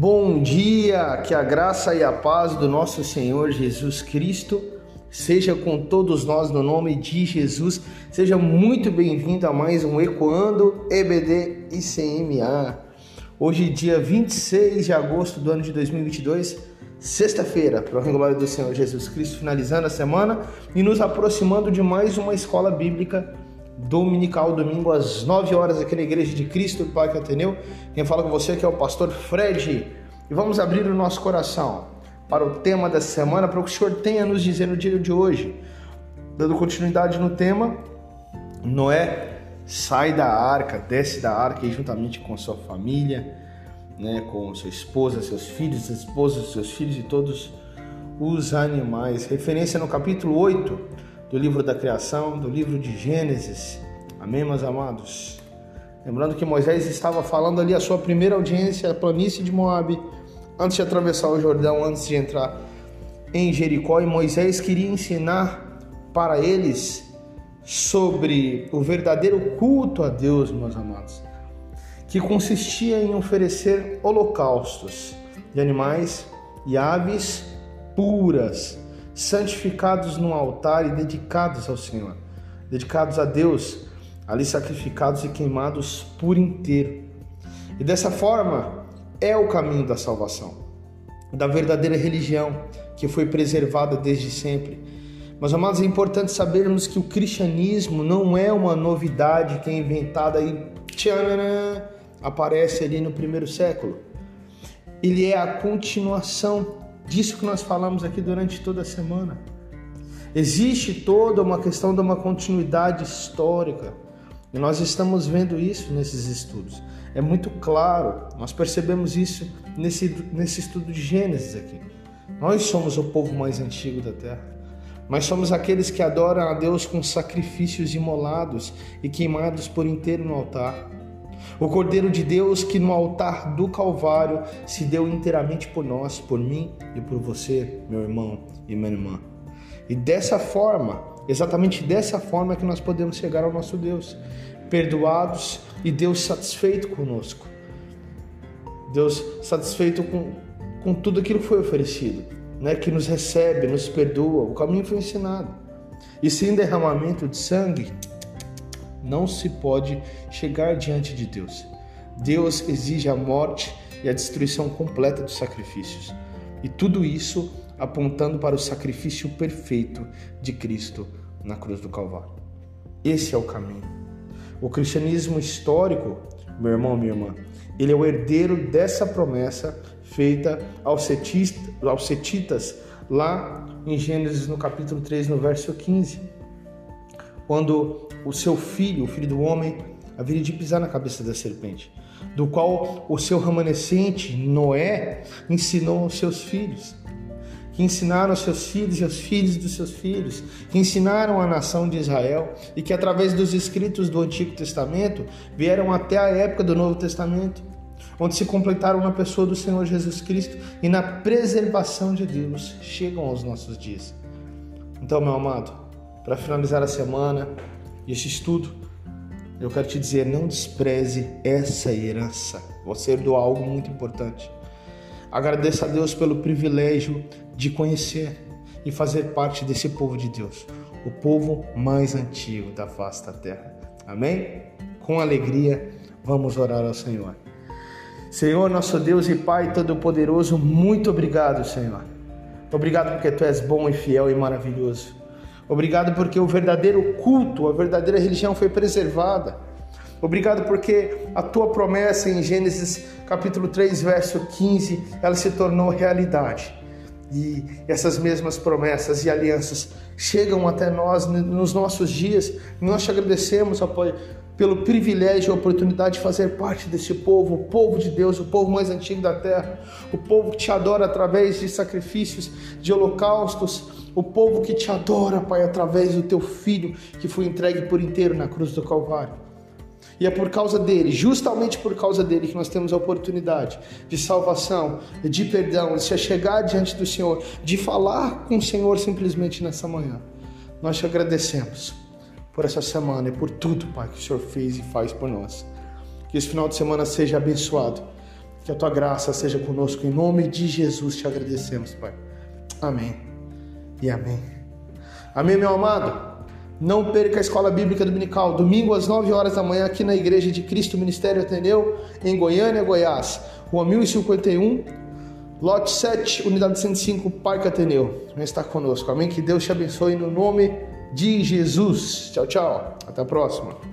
bom dia, que a graça e a paz do nosso Senhor Jesus Cristo seja com todos nós no nome de Jesus. Seja muito bem-vindo a mais um Ecoando EBD ICMA. Hoje, dia 26 de agosto do ano de 2022, sexta-feira, para o glória do Senhor Jesus Cristo, finalizando a semana e nos aproximando de mais uma escola bíblica dominical, domingo às 9 horas aqui na Igreja de Cristo do Parque Ateneu. Quem fala com você aqui é o pastor Fred. E vamos abrir o nosso coração para o tema da semana, para o que o Senhor tem a nos dizer no dia de hoje. Dando continuidade no tema, Noé sai da arca, desce da arca e juntamente com sua família, né, com sua esposa, seus filhos, sua esposa, seus filhos e todos os animais. Referência no capítulo 8 do livro da criação, do livro de Gênesis. Amém, meus amados? Lembrando que Moisés estava falando ali a sua primeira audiência, a planície de Moabe, antes de atravessar o Jordão, antes de entrar em Jericó, e Moisés queria ensinar para eles sobre o verdadeiro culto a Deus, meus amados, que consistia em oferecer holocaustos de animais e aves puras santificados no altar e dedicados ao Senhor, dedicados a Deus, ali sacrificados e queimados por inteiro. E dessa forma é o caminho da salvação, da verdadeira religião que foi preservada desde sempre. Mas, amados, é importante sabermos que o cristianismo não é uma novidade que é inventada e tchanana, aparece ali no primeiro século. Ele é a continuação disso que nós falamos aqui durante toda a semana. Existe toda uma questão de uma continuidade histórica. E nós estamos vendo isso nesses estudos. É muito claro, nós percebemos isso nesse, nesse estudo de Gênesis aqui. Nós somos o povo mais antigo da terra. Nós somos aqueles que adoram a Deus com sacrifícios imolados e queimados por inteiro no altar. O Cordeiro de Deus que no altar do Calvário se deu inteiramente por nós, por mim e por você, meu irmão e minha irmã. E dessa forma, exatamente dessa forma é que nós podemos chegar ao nosso Deus, perdoados e Deus satisfeito conosco. Deus satisfeito com, com tudo aquilo que foi oferecido, né? que nos recebe, nos perdoa, o caminho foi ensinado. E sem derramamento de sangue, não se pode chegar diante de Deus. Deus exige a morte e a destruição completa dos sacrifícios. E tudo isso apontando para o sacrifício perfeito de Cristo na cruz do Calvário. Esse é o caminho. O cristianismo histórico, meu irmão, minha irmã, ele é o herdeiro dessa promessa feita aos setitas lá em Gênesis no capítulo 3, no verso 15 quando o seu filho, o filho do homem, haveria de pisar na cabeça da serpente, do qual o seu remanescente, Noé, ensinou aos seus filhos, que ensinaram aos seus filhos e aos filhos dos seus filhos, que ensinaram a nação de Israel e que através dos escritos do Antigo Testamento vieram até a época do Novo Testamento, onde se completaram na pessoa do Senhor Jesus Cristo e na preservação de Deus, chegam aos nossos dias. Então, meu amado, para finalizar a semana este estudo, eu quero te dizer: não despreze essa herança. Você herdou algo muito importante. Agradeça a Deus pelo privilégio de conhecer e fazer parte desse povo de Deus, o povo mais antigo da da terra. Amém? Com alegria, vamos orar ao Senhor. Senhor, nosso Deus e Pai Todo-Poderoso, muito obrigado, Senhor. Obrigado porque Tu és bom e fiel e maravilhoso. Obrigado porque o verdadeiro culto, a verdadeira religião foi preservada. Obrigado porque a tua promessa em Gênesis capítulo 3, verso 15, ela se tornou realidade. E essas mesmas promessas e alianças chegam até nós nos nossos dias. Nós te agradecemos, Pai, pelo privilégio e oportunidade de fazer parte desse povo, o povo de Deus, o povo mais antigo da terra, o povo que te adora através de sacrifícios, de holocaustos, o povo que te adora, Pai, através do teu filho que foi entregue por inteiro na cruz do Calvário. E é por causa dele, justamente por causa dele, que nós temos a oportunidade de salvação, de perdão, de se chegar diante do Senhor, de falar com o Senhor simplesmente nessa manhã. Nós te agradecemos por essa semana e por tudo, Pai, que o Senhor fez e faz por nós. Que esse final de semana seja abençoado Que a tua graça seja conosco. Em nome de Jesus te agradecemos, Pai. Amém. E amém. Amém, meu amado. Não perca a escola bíblica dominical, domingo às 9 horas da manhã, aqui na Igreja de Cristo Ministério Ateneu, em Goiânia, Goiás. Rua 1051, lote 7, unidade 105, Parque Ateneu. Vem estar conosco. Amém. Que Deus te abençoe no nome de Jesus. Tchau, tchau. Até a próxima.